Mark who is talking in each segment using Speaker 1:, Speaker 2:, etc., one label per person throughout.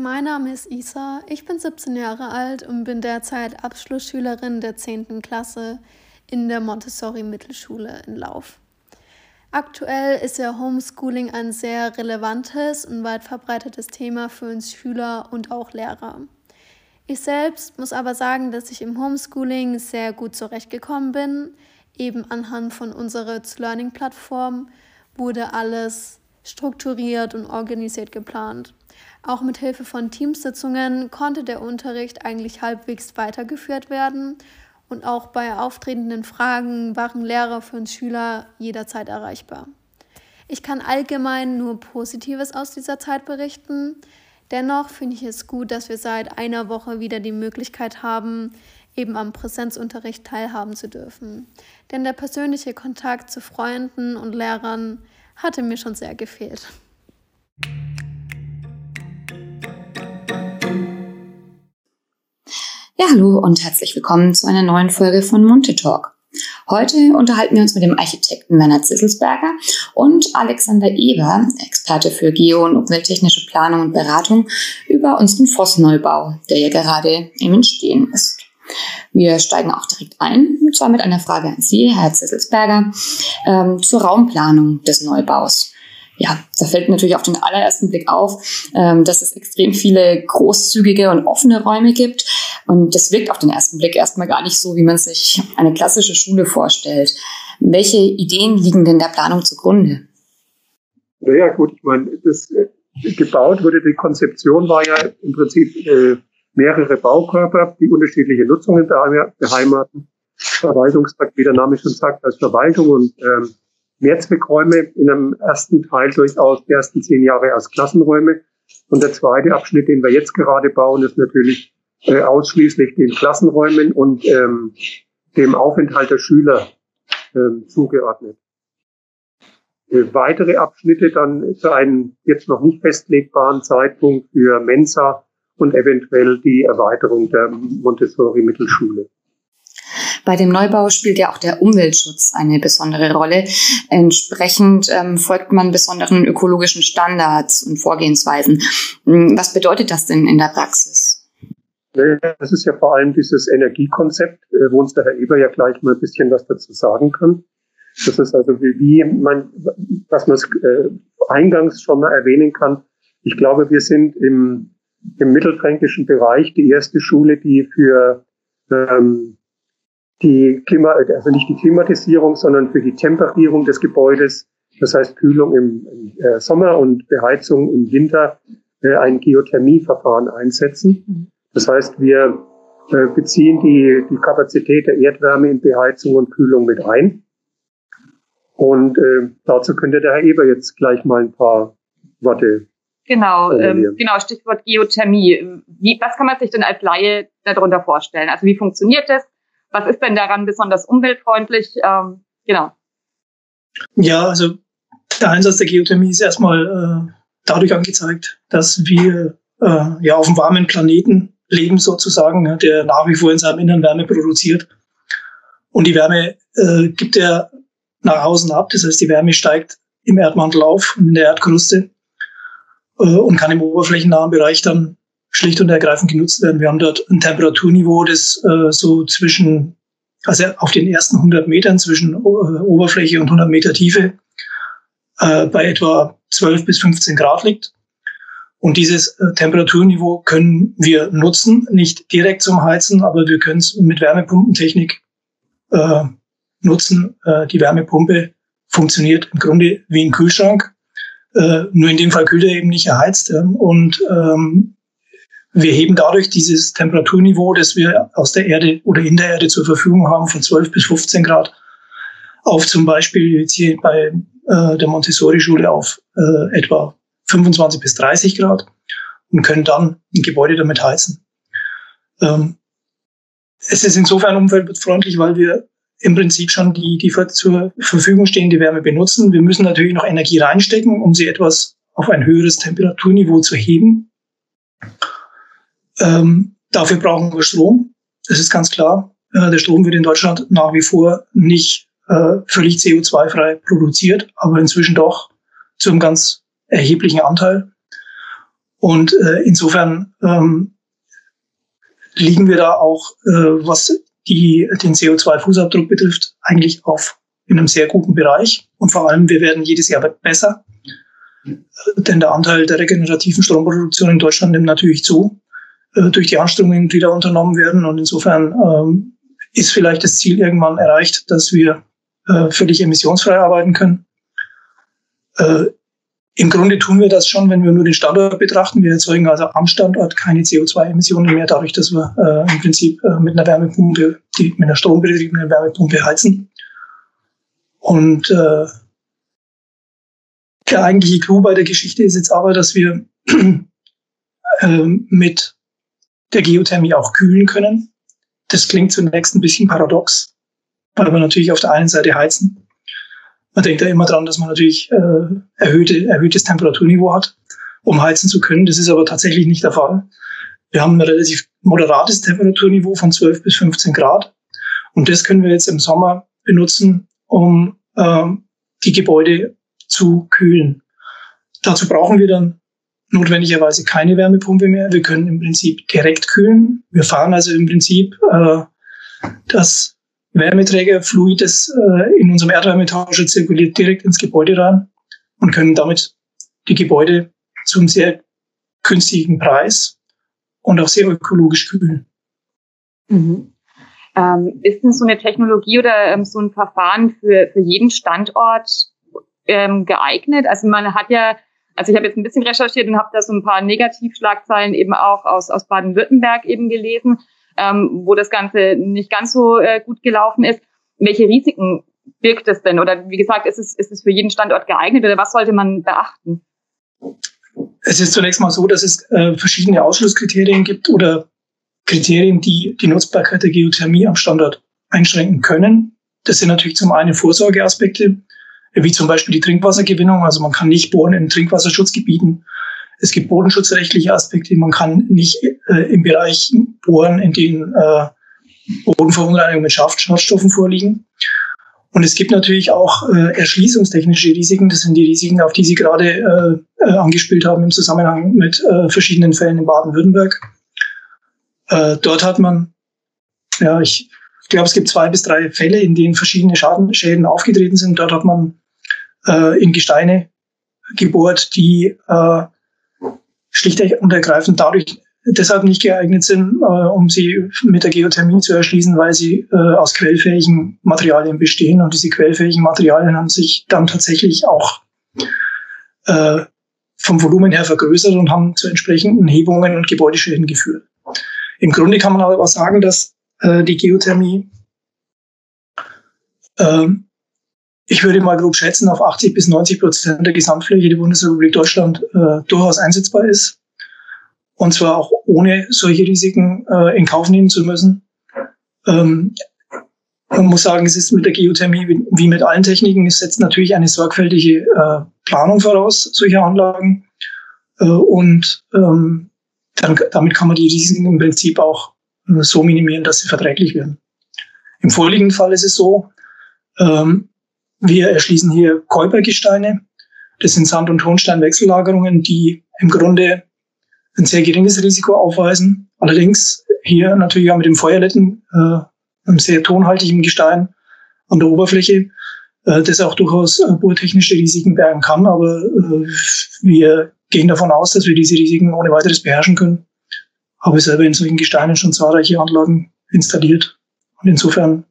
Speaker 1: Mein Name ist Isa, ich bin 17 Jahre alt und bin derzeit Abschlussschülerin der 10. Klasse in der Montessori-Mittelschule in Lauf. Aktuell ist ja Homeschooling ein sehr relevantes und weit verbreitetes Thema für uns Schüler und auch Lehrer. Ich selbst muss aber sagen, dass ich im Homeschooling sehr gut zurechtgekommen bin. Eben anhand von unserer Learning-Plattform wurde alles strukturiert und organisiert geplant. Auch mit Hilfe von Teamsitzungen konnte der Unterricht eigentlich halbwegs weitergeführt werden und auch bei auftretenden Fragen waren Lehrer für uns Schüler jederzeit erreichbar. Ich kann allgemein nur Positives aus dieser Zeit berichten. Dennoch finde ich es gut, dass wir seit einer Woche wieder die Möglichkeit haben, eben am Präsenzunterricht teilhaben zu dürfen. Denn der persönliche Kontakt zu Freunden und Lehrern hatte mir schon sehr gefehlt.
Speaker 2: Ja, hallo und herzlich willkommen zu einer neuen Folge von Monte Talk. Heute unterhalten wir uns mit dem Architekten Werner Zisselsberger und Alexander Eber, Experte für Geo- und umwelttechnische Planung und Beratung, über unseren Vossneubau, der ja gerade im Entstehen ist. Wir steigen auch direkt ein, und zwar mit einer Frage an Sie, Herr Zisselsberger, ähm, zur Raumplanung des Neubaus ja, da fällt natürlich auf den allerersten Blick auf, ähm, dass es extrem viele großzügige und offene Räume gibt. Und das wirkt auf den ersten Blick erstmal gar nicht so, wie man sich eine klassische Schule vorstellt. Welche Ideen liegen denn der Planung zugrunde?
Speaker 3: Naja, gut, ich meine, das äh, gebaut wurde, die Konzeption war ja im Prinzip äh, mehrere Baukörper, die unterschiedliche Nutzungen beheimaten. Verwaltungstrakt, wie der Name schon sagt, als Verwaltung und ähm, Mehrzweckräume in einem ersten Teil durchaus die ersten zehn Jahre als Klassenräume. Und der zweite Abschnitt, den wir jetzt gerade bauen, ist natürlich äh, ausschließlich den Klassenräumen und ähm, dem Aufenthalt der Schüler ähm, zugeordnet. Äh, weitere Abschnitte dann zu einem jetzt noch nicht festlegbaren Zeitpunkt für Mensa und eventuell die Erweiterung der Montessori-Mittelschule.
Speaker 2: Bei dem Neubau spielt ja auch der Umweltschutz eine besondere Rolle. Entsprechend ähm, folgt man besonderen ökologischen Standards und Vorgehensweisen. Hm, was bedeutet das denn in der Praxis?
Speaker 3: Das ist ja vor allem dieses Energiekonzept, äh, wo uns der Herr Eber ja gleich mal ein bisschen was dazu sagen kann. Das ist also wie, wie man, was man äh, eingangs schon mal erwähnen kann. Ich glaube, wir sind im, im mittelfränkischen Bereich die erste Schule, die für ähm, die Klima, also nicht die Klimatisierung, sondern für die Temperierung des Gebäudes, das heißt Kühlung im, im äh, Sommer und Beheizung im Winter, äh, ein Geothermieverfahren einsetzen. Das heißt, wir äh, beziehen die, die Kapazität der Erdwärme in Beheizung und Kühlung mit ein. Und äh, dazu könnte der Herr Eber jetzt gleich mal ein paar Worte
Speaker 4: Genau, ähm, genau, Stichwort Geothermie. Wie, was kann man sich denn als Laie darunter vorstellen? Also wie funktioniert das? Was ist denn daran besonders umweltfreundlich? Ähm, genau.
Speaker 5: Ja, also der Einsatz der Geothermie ist erstmal äh, dadurch angezeigt, dass wir äh, ja auf einem warmen Planeten leben sozusagen, der nach wie vor in seinem Innern Wärme produziert. Und die Wärme äh, gibt er nach außen ab. Das heißt, die Wärme steigt im Erdmantel auf und in der Erdkruste äh, und kann im oberflächennahen Bereich dann schlicht und ergreifend genutzt werden. Wir haben dort ein Temperaturniveau, das äh, so zwischen, also auf den ersten 100 Metern zwischen äh, Oberfläche und 100 Meter Tiefe äh, bei etwa 12 bis 15 Grad liegt. Und dieses äh, Temperaturniveau können wir nutzen, nicht direkt zum Heizen, aber wir können es mit Wärmepumpentechnik äh, nutzen. Äh, die Wärmepumpe funktioniert im Grunde wie ein Kühlschrank. Äh, nur in dem Fall kühlt er eben nicht erheizt. Ja. Und ähm, wir heben dadurch dieses Temperaturniveau, das wir aus der Erde oder in der Erde zur Verfügung haben, von 12 bis 15 Grad auf zum Beispiel jetzt hier bei äh, der Montessori-Schule auf äh, etwa 25 bis 30 Grad und können dann ein Gebäude damit heizen. Ähm, es ist insofern umweltfreundlich, weil wir im Prinzip schon die, die zur Verfügung stehende Wärme benutzen. Wir müssen natürlich noch Energie reinstecken, um sie etwas auf ein höheres Temperaturniveau zu heben. Ähm, dafür brauchen wir Strom. Das ist ganz klar. Äh, der Strom wird in Deutschland nach wie vor nicht äh, völlig CO2-frei produziert, aber inzwischen doch zu einem ganz erheblichen Anteil. Und äh, insofern ähm, liegen wir da auch, äh, was die, den CO2-Fußabdruck betrifft, eigentlich auf in einem sehr guten Bereich. Und vor allem, wir werden jedes Jahr besser. Denn der Anteil der regenerativen Stromproduktion in Deutschland nimmt natürlich zu, äh, durch die Anstrengungen, die da unternommen werden. Und insofern ähm, ist vielleicht das Ziel irgendwann erreicht, dass wir äh, völlig emissionsfrei arbeiten können. Im Grunde tun wir das schon, wenn wir nur den Standort betrachten. Wir erzeugen also am Standort keine CO2-Emissionen mehr, dadurch, dass wir äh, im Prinzip äh, mit einer Wärmepumpe, die, mit einer strombetriebenen Wärmepumpe heizen. Und äh, der eigentliche Clou bei der Geschichte ist jetzt aber, dass wir äh, mit der Geothermie auch kühlen können. Das klingt zunächst ein bisschen paradox, weil wir natürlich auf der einen Seite heizen. Man denkt ja immer dran, dass man natürlich äh, erhöhte, erhöhtes Temperaturniveau hat, um heizen zu können. Das ist aber tatsächlich nicht der Fall. Wir haben ein relativ moderates Temperaturniveau von 12 bis 15 Grad. Und das können wir jetzt im Sommer benutzen, um äh, die Gebäude zu kühlen. Dazu brauchen wir dann notwendigerweise keine Wärmepumpe mehr. Wir können im Prinzip direkt kühlen. Wir fahren also im Prinzip äh, das Wärmeträgerfluid, das äh, in unserem Erdwärmetauscher zirkuliert, direkt ins Gebäude rein und können damit die Gebäude zu einem sehr günstigen Preis und auch sehr ökologisch kühlen.
Speaker 4: Mhm. Ähm, ist denn so eine Technologie oder ähm, so ein Verfahren für, für jeden Standort ähm, geeignet? Also man hat ja, also ich habe jetzt ein bisschen recherchiert und habe da so ein paar Negativschlagzeilen eben auch aus, aus Baden-Württemberg eben gelesen, ähm, wo das Ganze nicht ganz so äh, gut gelaufen ist. Welche Risiken birgt es denn? Oder wie gesagt, ist es, ist es für jeden Standort geeignet oder was sollte man beachten?
Speaker 5: Es ist zunächst mal so, dass es äh, verschiedene Ausschlusskriterien gibt oder Kriterien, die die Nutzbarkeit der Geothermie am Standort einschränken können. Das sind natürlich zum einen Vorsorgeaspekte, wie zum Beispiel die Trinkwassergewinnung. Also man kann nicht bohren in Trinkwasserschutzgebieten. Es gibt bodenschutzrechtliche Aspekte. Man kann nicht äh, im Bereich bohren, in denen äh, Bodenverunreinigungen mit Schadstoffen vorliegen. Und es gibt natürlich auch äh, erschließungstechnische Risiken. Das sind die Risiken, auf die Sie gerade äh, äh, angespielt haben im Zusammenhang mit äh, verschiedenen Fällen in Baden-Württemberg. Äh, dort hat man, ja, ich glaube, es gibt zwei bis drei Fälle, in denen verschiedene Schadenschäden aufgetreten sind. Dort hat man äh, in Gesteine gebohrt, die äh, schlicht und ergreifend dadurch deshalb nicht geeignet sind, äh, um sie mit der Geothermie zu erschließen, weil sie äh, aus quellfähigen Materialien bestehen. Und diese quellfähigen Materialien haben sich dann tatsächlich auch äh, vom Volumen her vergrößert und haben zu entsprechenden Hebungen und Gebäudeschäden geführt. Im Grunde kann man aber sagen, dass äh, die Geothermie, äh, ich würde mal grob schätzen, auf 80 bis 90 Prozent der Gesamtfläche der Bundesrepublik Deutschland äh, durchaus einsetzbar ist. Und zwar auch ohne solche Risiken äh, in Kauf nehmen zu müssen. Ähm, man muss sagen, es ist mit der Geothermie wie, mit allen Techniken, es setzt natürlich eine sorgfältige äh, Planung voraus, solche Anlagen. Äh, und ähm, dann, damit kann man die Risiken im Prinzip auch äh, so minimieren, dass sie verträglich werden. Im vorliegenden Fall ist es so, ähm, wir erschließen hier Käupergesteine. Das sind Sand- und Tonsteinwechsellagerungen, die im Grunde ein sehr geringes Risiko aufweisen. Allerdings hier natürlich auch mit dem Feuerletten, äh, einem sehr tonhaltigen Gestein an der Oberfläche, äh, das auch durchaus äh, bohrtechnische Risiken bergen kann. Aber äh, wir gehen davon aus, dass wir diese Risiken ohne weiteres beherrschen können. Habe selber in solchen Gesteinen schon zahlreiche Anlagen installiert. Und insofern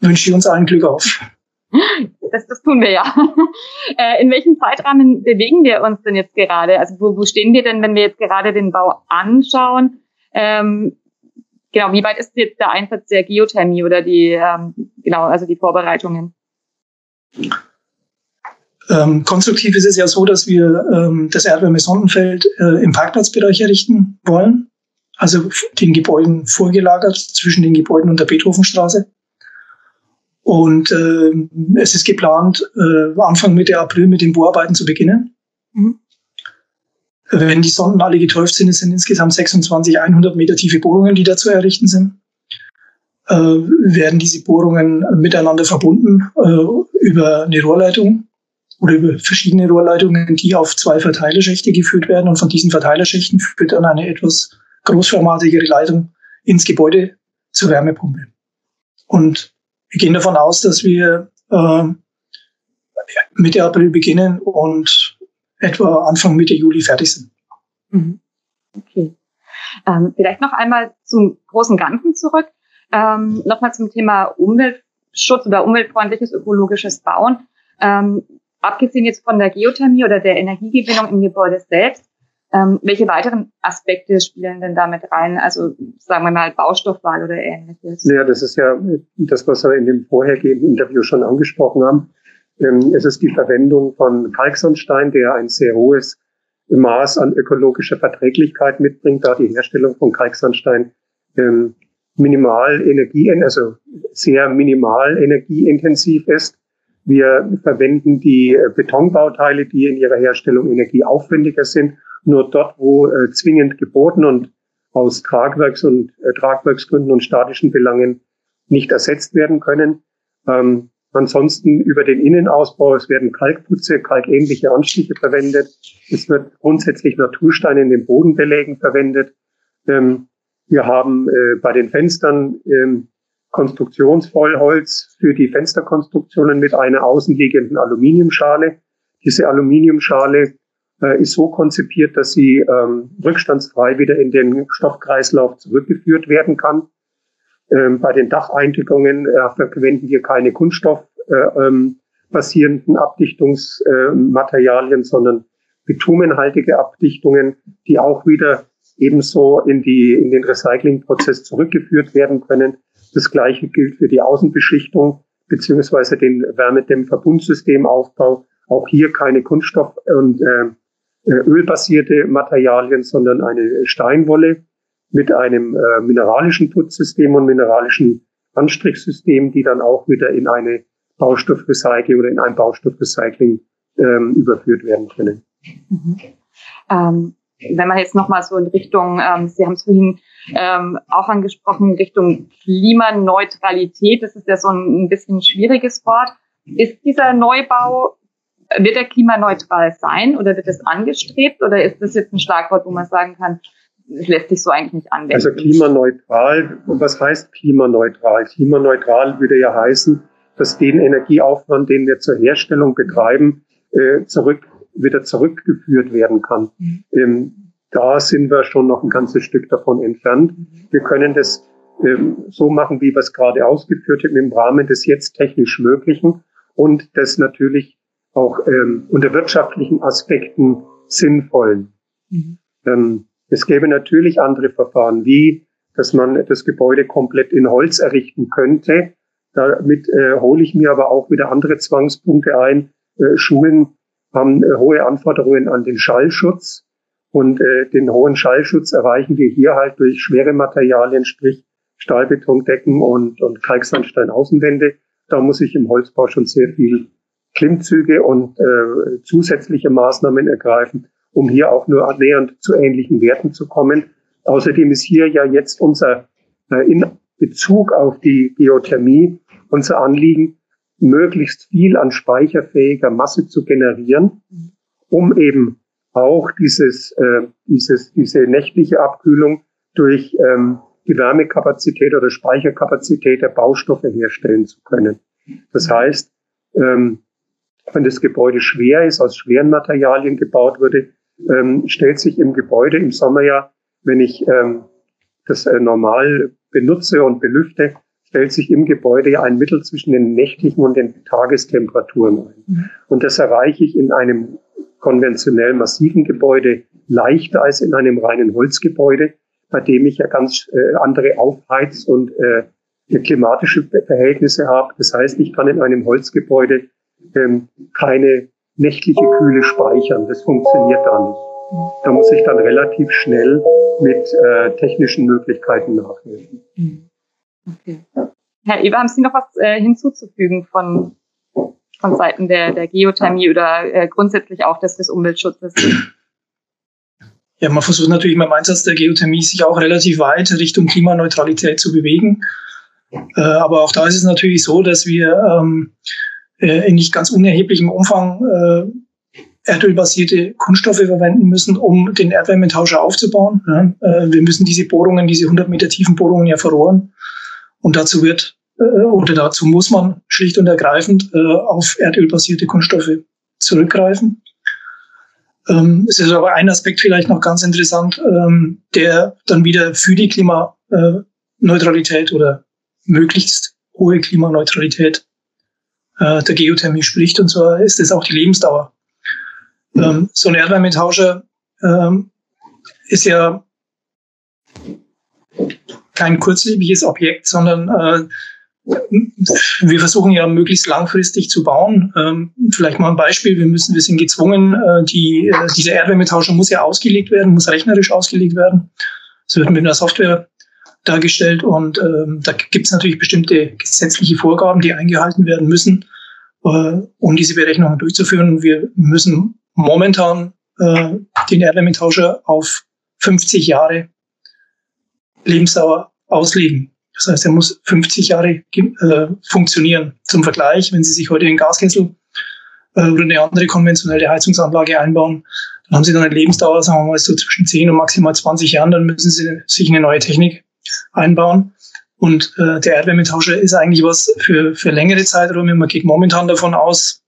Speaker 5: wünsche ich uns allen Glück auf.
Speaker 4: Das, das tun wir ja. Äh, in welchem Zeitrahmen bewegen wir uns denn jetzt gerade? Also wo, wo stehen wir denn, wenn wir jetzt gerade den Bau anschauen? Ähm, genau, wie weit ist jetzt der Einsatz der Geothermie oder die, ähm, genau, also die Vorbereitungen?
Speaker 5: Ähm, konstruktiv ist es ja so, dass wir ähm, das Erdwärme-Sondenfeld äh, im Parkplatzbereich errichten wollen, also den Gebäuden vorgelagert zwischen den Gebäuden und der Beethovenstraße. Und äh, es ist geplant, äh, Anfang Mitte April mit den Bohrarbeiten zu beginnen. Mhm. Wenn die Sonden alle getäuft sind, es sind insgesamt 26 100 Meter tiefe Bohrungen, die da zu errichten sind. Äh, werden diese Bohrungen miteinander verbunden äh, über eine Rohrleitung oder über verschiedene Rohrleitungen, die auf zwei Verteilerschächte geführt werden. Und von diesen Verteilerschächten führt dann eine etwas großformatigere Leitung ins Gebäude zur Wärmepumpe. Und wir gehen davon aus, dass wir äh, Mitte April beginnen und etwa Anfang Mitte Juli fertig sind.
Speaker 4: Mhm. Okay. Ähm, vielleicht noch einmal zum großen Ganzen zurück. Ähm, Nochmal zum Thema Umweltschutz oder umweltfreundliches ökologisches Bauen. Ähm, abgesehen jetzt von der Geothermie oder der Energiegewinnung im Gebäude selbst, ähm, welche weiteren Aspekte spielen denn damit rein? Also sagen wir mal Baustoffwahl oder ähnliches.
Speaker 3: Ja, das ist ja das, was wir in dem vorhergehenden Interview schon angesprochen haben. Ähm, es ist die Verwendung von Kalksandstein, der ein sehr hohes Maß an ökologischer Verträglichkeit mitbringt, da die Herstellung von Kalksandstein ähm, minimal Energie, also sehr minimal energieintensiv ist. Wir verwenden die Betonbauteile, die in ihrer Herstellung energieaufwendiger sind, nur dort, wo äh, zwingend geboten und aus Tragwerks- und äh, Tragwerksgründen und statischen Belangen nicht ersetzt werden können. Ähm, ansonsten über den Innenausbau, es werden Kalkputze, kalkähnliche Anstiche verwendet. Es wird grundsätzlich Natursteine in den Bodenbelägen verwendet. Ähm, wir haben äh, bei den Fenstern ähm, Konstruktionsvollholz für die Fensterkonstruktionen mit einer außenliegenden Aluminiumschale. Diese Aluminiumschale äh, ist so konzipiert, dass sie ähm, rückstandsfrei wieder in den Stoffkreislauf zurückgeführt werden kann. Ähm, bei den Dacheinigungen äh, verwenden wir keine kunststoffbasierenden äh, ähm, Abdichtungsmaterialien, sondern bitumenhaltige Abdichtungen, die auch wieder ebenso in, die, in den Recyclingprozess zurückgeführt werden können. Das Gleiche gilt für die Außenbeschichtung beziehungsweise den Wärmedämmverbundsystemaufbau. Auch hier keine Kunststoff- und äh, äh, ölbasierte Materialien, sondern eine Steinwolle mit einem äh, mineralischen Putzsystem und mineralischen Anstrichsystem, die dann auch wieder in eine Baustoffrecycling oder in ein Baustoffrecycling ähm, überführt werden können.
Speaker 4: Mhm. Ähm, wenn man jetzt nochmal so in Richtung, ähm, Sie haben es vorhin ähm, auch angesprochen, Richtung Klimaneutralität, das ist ja so ein, ein bisschen schwieriges Wort. Ist dieser Neubau wird er klimaneutral sein oder wird es angestrebt oder ist das jetzt ein Schlagwort, wo man sagen kann, es lässt sich so eigentlich nicht anwenden?
Speaker 3: Also klimaneutral, was heißt klimaneutral? Klimaneutral würde ja heißen, dass den Energieaufwand, den wir zur Herstellung betreiben, äh, zurück, wieder zurückgeführt werden kann. Mhm. Ähm, da sind wir schon noch ein ganzes Stück davon entfernt. Wir können das ähm, so machen, wie wir es gerade ausgeführt haben, im Rahmen des jetzt technisch Möglichen und das natürlich auch ähm, unter wirtschaftlichen Aspekten sinnvollen. Mhm. Ähm, es gäbe natürlich andere Verfahren, wie dass man das Gebäude komplett in Holz errichten könnte. Damit äh, hole ich mir aber auch wieder andere Zwangspunkte ein. Äh, Schulen haben äh, hohe Anforderungen an den Schallschutz und äh, den hohen Schallschutz erreichen wir hier halt durch schwere Materialien, sprich Stahlbetondecken und, und Kalksandstein-Außenwände. Da muss ich im Holzbau schon sehr viel Klimmzüge und äh, zusätzliche Maßnahmen ergreifen, um hier auch nur annähernd zu ähnlichen Werten zu kommen. Außerdem ist hier ja jetzt unser äh, in Bezug auf die Geothermie unser Anliegen, möglichst viel an speicherfähiger Masse zu generieren, um eben auch dieses, äh, dieses, diese nächtliche Abkühlung durch ähm, die Wärmekapazität oder Speicherkapazität der Baustoffe herstellen zu können. Das heißt, ähm, wenn das Gebäude schwer ist, aus schweren Materialien gebaut wurde, ähm, stellt sich im Gebäude im Sommer ja, wenn ich ähm, das äh, normal benutze und belüfte, stellt sich im Gebäude ja ein Mittel zwischen den nächtlichen und den Tagestemperaturen ein. Mhm. Und das erreiche ich in einem konventionell massiven Gebäude leichter als in einem reinen Holzgebäude, bei dem ich ja ganz äh, andere Aufheiz- und äh, klimatische Verhältnisse habe. Das heißt, ich kann in einem Holzgebäude ähm, keine nächtliche Kühle speichern. Das funktioniert da nicht. Da muss ich dann relativ schnell mit äh, technischen Möglichkeiten nachhelfen.
Speaker 4: Okay. Herr Eber, haben Sie noch was äh, hinzuzufügen von, von Seiten der, der Geothermie oder äh, grundsätzlich auch des, des Umweltschutzes?
Speaker 5: Ja, man versucht natürlich beim Einsatz der Geothermie sich auch relativ weit Richtung Klimaneutralität zu bewegen. Äh, aber auch da ist es natürlich so, dass wir ähm, äh, in nicht ganz unerheblichem Umfang äh, erdölbasierte Kunststoffe verwenden müssen, um den Erdwärmetauscher aufzubauen. Ja, äh, wir müssen diese Bohrungen, diese 100 Meter tiefen Bohrungen ja verrohren. Und dazu wird oder dazu muss man schlicht und ergreifend äh, auf erdölbasierte Kunststoffe zurückgreifen. Ähm, es ist aber ein Aspekt vielleicht noch ganz interessant, ähm, der dann wieder für die Klimaneutralität oder möglichst hohe Klimaneutralität äh, der Geothermie spricht. Und zwar ist es auch die Lebensdauer. Ähm, so ein Erdwärmetauscher ähm, ist ja kein kurzlebiges Objekt, sondern äh, wir versuchen ja möglichst langfristig zu bauen. Ähm, vielleicht mal ein Beispiel. Wir müssen, wir sind gezwungen, äh, die, äh, dieser Erdwärmetauscher muss ja ausgelegt werden, muss rechnerisch ausgelegt werden. Das wird mit einer Software dargestellt und ähm, da gibt es natürlich bestimmte gesetzliche Vorgaben, die eingehalten werden müssen, äh, um diese Berechnungen durchzuführen. Wir müssen momentan äh, den Erdwärmetauscher auf 50 Jahre Lebensdauer auslegen. Das heißt, er muss 50 Jahre äh, funktionieren. Zum Vergleich, wenn Sie sich heute den Gaskessel äh, oder eine andere konventionelle Heizungsanlage einbauen, dann haben Sie dann eine Lebensdauer, sagen wir mal, so zwischen 10 und maximal 20 Jahren. Dann müssen Sie sich eine neue Technik einbauen. Und äh, der Erdwärmetauscher ist eigentlich was für, für längere Zeiträume. Man geht momentan davon aus,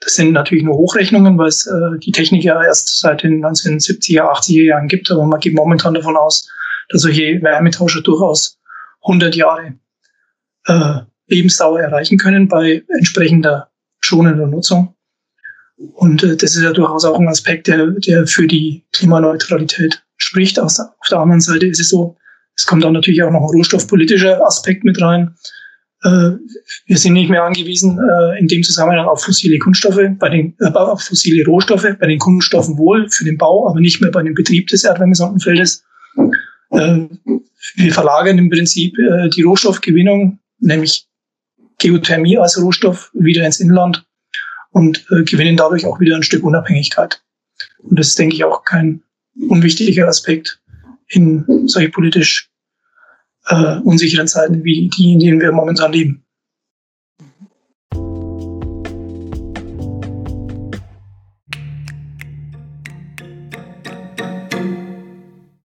Speaker 5: das sind natürlich nur Hochrechnungen, weil es äh, die Technik ja erst seit den 1970er, 80er Jahren gibt. Aber man geht momentan davon aus, dass solche Wärmetauscher durchaus 100 Jahre äh, Lebensdauer erreichen können bei entsprechender schonender Nutzung. Und äh, das ist ja durchaus auch ein Aspekt, der, der für die Klimaneutralität spricht. Auf der anderen Seite ist es so, es kommt dann natürlich auch noch ein rohstoffpolitischer Aspekt mit rein. Äh, wir sind nicht mehr angewiesen äh, in dem Zusammenhang auf fossile Kunststoffe, bei den, äh, auf fossile Rohstoffe, bei den Kunststoffen wohl für den Bau, aber nicht mehr bei dem Betrieb des Erdwärmesondenfeldes. Äh, wir verlagern im Prinzip äh, die Rohstoffgewinnung, nämlich Geothermie als Rohstoff, wieder ins Inland und äh, gewinnen dadurch auch wieder ein Stück Unabhängigkeit. Und das ist, denke ich, auch kein unwichtiger Aspekt in solche politisch äh, unsicheren Zeiten wie die, in denen wir momentan leben.